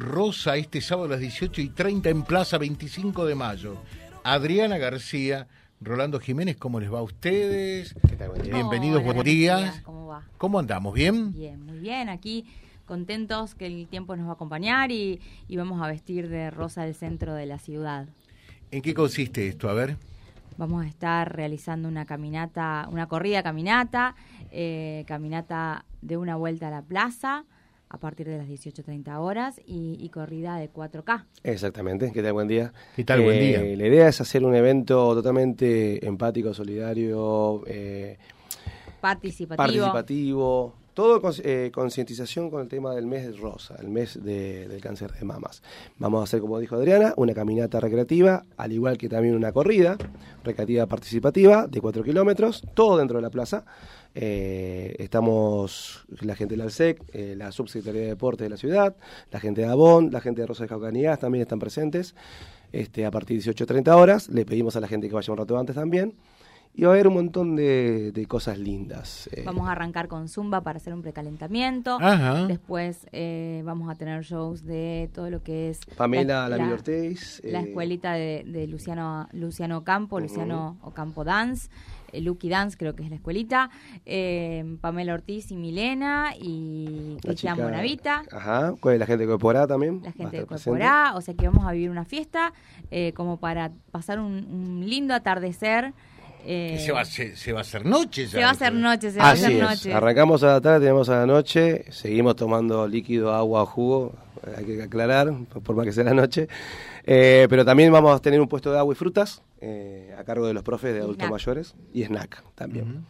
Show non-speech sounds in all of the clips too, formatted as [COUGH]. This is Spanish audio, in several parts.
Rosa este sábado a las 18 y 30 en Plaza 25 de Mayo. Adriana García, Rolando Jiménez, ¿cómo les va a ustedes? Bienvenidos, Hola, buenos buenos días. ¿Cómo va? ¿Cómo andamos? ¿Bien? Bien, muy bien. Aquí contentos que el tiempo nos va a acompañar y, y vamos a vestir de rosa el centro de la ciudad. ¿En qué consiste esto? A ver. Vamos a estar realizando una caminata, una corrida caminata, eh, caminata de una vuelta a la plaza a partir de las 18.30 horas y, y corrida de 4K. Exactamente, ¿qué tal? Buen día. ¿Qué tal? Buen día. La idea es hacer un evento totalmente empático, solidario, eh, Participativo. participativo, todo eh, concientización con el tema del mes de rosa, el mes de- del cáncer de mamas. Vamos a hacer, como dijo Adriana, una caminata recreativa, al igual que también una corrida recreativa participativa de 4 kilómetros, todo dentro de la plaza. Eh, estamos la gente del ALSEC, eh, la Subsecretaría de Deportes de la ciudad, la gente de Avon, la gente de Rosa de Caucanías también están presentes. Este, a partir de 18.30 horas, le pedimos a la gente que vaya un rato antes también. Y va a haber un montón de, de cosas lindas. eh, Vamos a arrancar con Zumba para hacer un precalentamiento. Ajá. Después eh, vamos a tener shows de todo lo que es Pamela la, la- Ortiz. la eh, escuelita de, de Luciano Luciano Ocampo. Luciano Ocampo Dance, eh, Lucky Dance creo que es la escuelita, eh, Pamela Ortiz y Milena y Cristian Bonavita. Ajá, con la gente de Coeporá también. La gente de. Corporá, o sea que vamos a vivir una fiesta eh, como para pasar un, un lindo atardecer. Eh, se, va, a hacer- se va a hacer noche ya. se va a hacer noche, se va a hacer es. noche. Arrancamos a la tarde, tenemos a la noche, seguimos tomando líquido, agua, jugo, hay que aclarar, por más que sea la noche. Eh, pero también vamos a tener un puesto de agua y frutas eh, a cargo de los profes de Y adultos snack. mayores y snack también.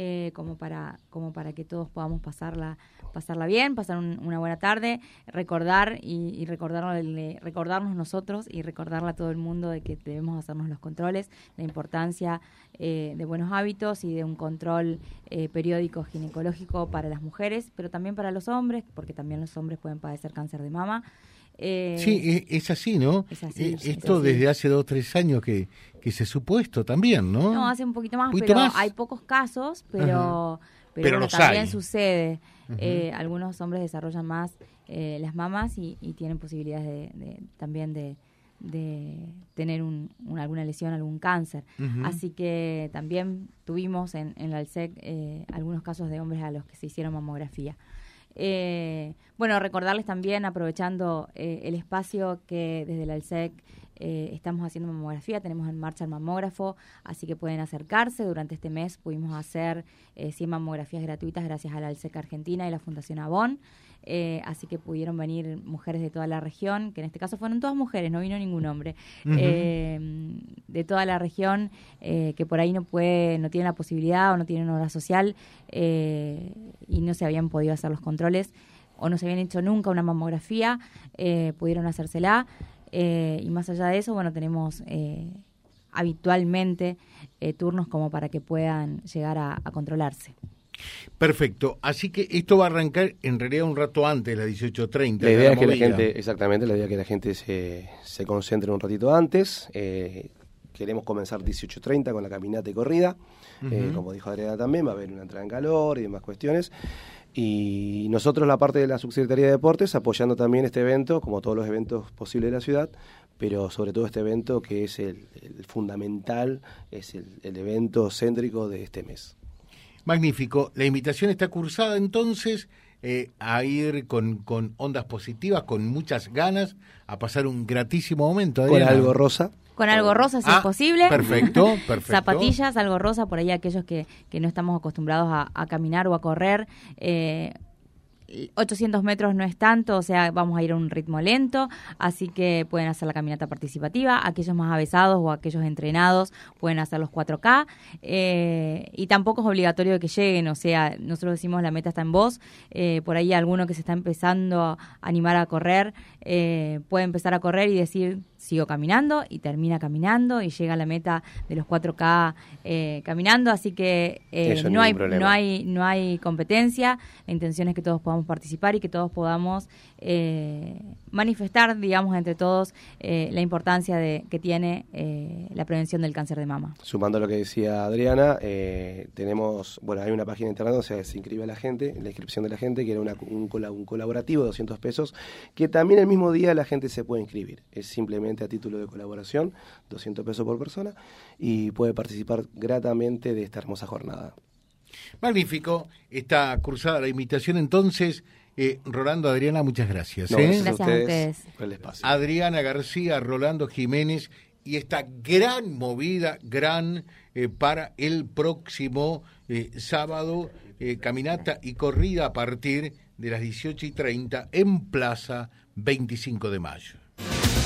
Eh, como para como para que todos podamos pasarla pasarla bien pasar un- una buena tarde recordar y, y recordarle- recordarnos nosotros y recordarle a todo el mundo de que debemos hacernos los controles la importancia eh, de buenos hábitos y de un control eh, periódico ginecológico para las mujeres pero también para los hombres porque también los hombres pueden padecer cáncer de mama Eh, Sí, e- es así, ¿no? Es así, es Esto así. desde hace dos o tres años que, que se supo esto también, ¿no? No, hace un poquito más, ¿Poquito pero más? hay pocos casos, pero, pero, Pero bueno, los también hay. sucede. Eh, algunos hombres desarrollan más eh, las mamas y, y tienen posibilidades de, de- también de, de tener un, un- alguna lesión, algún cáncer. Así que también tuvimos en, en la ALSEC eh, algunos casos de hombres a los que se hicieron mamografía. Eh, bueno, recordarles también, aprovechando eh, el espacio que desde el ALSEC eh, estamos haciendo mamografía, tenemos en marcha el mamógrafo, así que pueden acercarse. Durante este mes pudimos hacer eh, 100 mamografías gratuitas gracias a la ALSEC Argentina y la Fundación Avon. Eh, así que pudieron venir mujeres de toda la región, que en este caso fueron todas mujeres, no vino ningún hombre, eh, de toda la región que por ahí no puede, no tienen la posibilidad o no tienen hora social y no se habían podido hacer los controles o no se habían hecho nunca una mamografía, pudieron hacérsela. Eh, y más allá de eso, bueno, tenemos eh, habitualmente eh, turnos como para que puedan llegar a, a controlarse. Perfecto. Así que esto va a arrancar en realidad un rato antes de las 18.30. La idea es que la gente, exactamente, la idea es que la gente se, se concentre un ratito antes. Queremos comenzar 18.30 con la caminata y corrida. Eh, como dijo Adriana también, va a haber una entrada en calor y demás cuestiones. Y nosotros, la parte de la Subsecretaría de Deportes, apoyando también este evento, como todos los eventos posibles de la ciudad, pero sobre todo este evento que es el, el fundamental, es el, el evento céntrico de este mes. Magnífico. La invitación está cursada entonces eh, a ir con, con ondas positivas, con muchas ganas, a pasar un gratísimo momento. Con Adriana. algo rosa. Con algo rosa, si Ah, es posible. perfecto, [LAUGHS] perfecto. Zapatillas, algo rosa, por ahí aquellos que, que no estamos acostumbrados a, a caminar o a correr. Eh, 800 metros no es tanto, o sea, vamos a ir a un ritmo lento, así que pueden hacer la caminata participativa. Aquellos más avesados o aquellos entrenados pueden hacer los 4K. eh, y tampoco es obligatorio que lleguen, o sea, nosotros decimos la meta está en vos. eh, por ahí alguno que se está empezando a animar a correr eh, puede empezar a correr y decir sigo caminando y termina caminando y llega a la meta de los 4K eh, caminando, así que eh, no, hay, no, hay, no hay competencia, la intención es que todos podamos participar y que todos podamos eh, manifestar, digamos, entre todos la importancia de, que tiene la prevención del cáncer de mama. Sumando lo que decía Adriana, tenemos, bueno, hay una página de internet donde se inscribe a la gente, la inscripción de la gente, que era una, un, un colaborativo de 200 pesos, que también el mismo día la gente se puede inscribir. Es simplemente a título de colaboración, 200 pesos por persona, y puede participar gratamente de esta hermosa jornada. Magnífico, está cursada la invitación entonces. Eh, Rolando, Adriana, muchas gracias. ¿eh? Gracias, a ustedes, Adriana García, Rolando Jiménez y esta gran movida, gran eh, para el próximo eh, sábado, caminata y corrida a partir de las 18 y 30 en Plaza 25 de Mayo.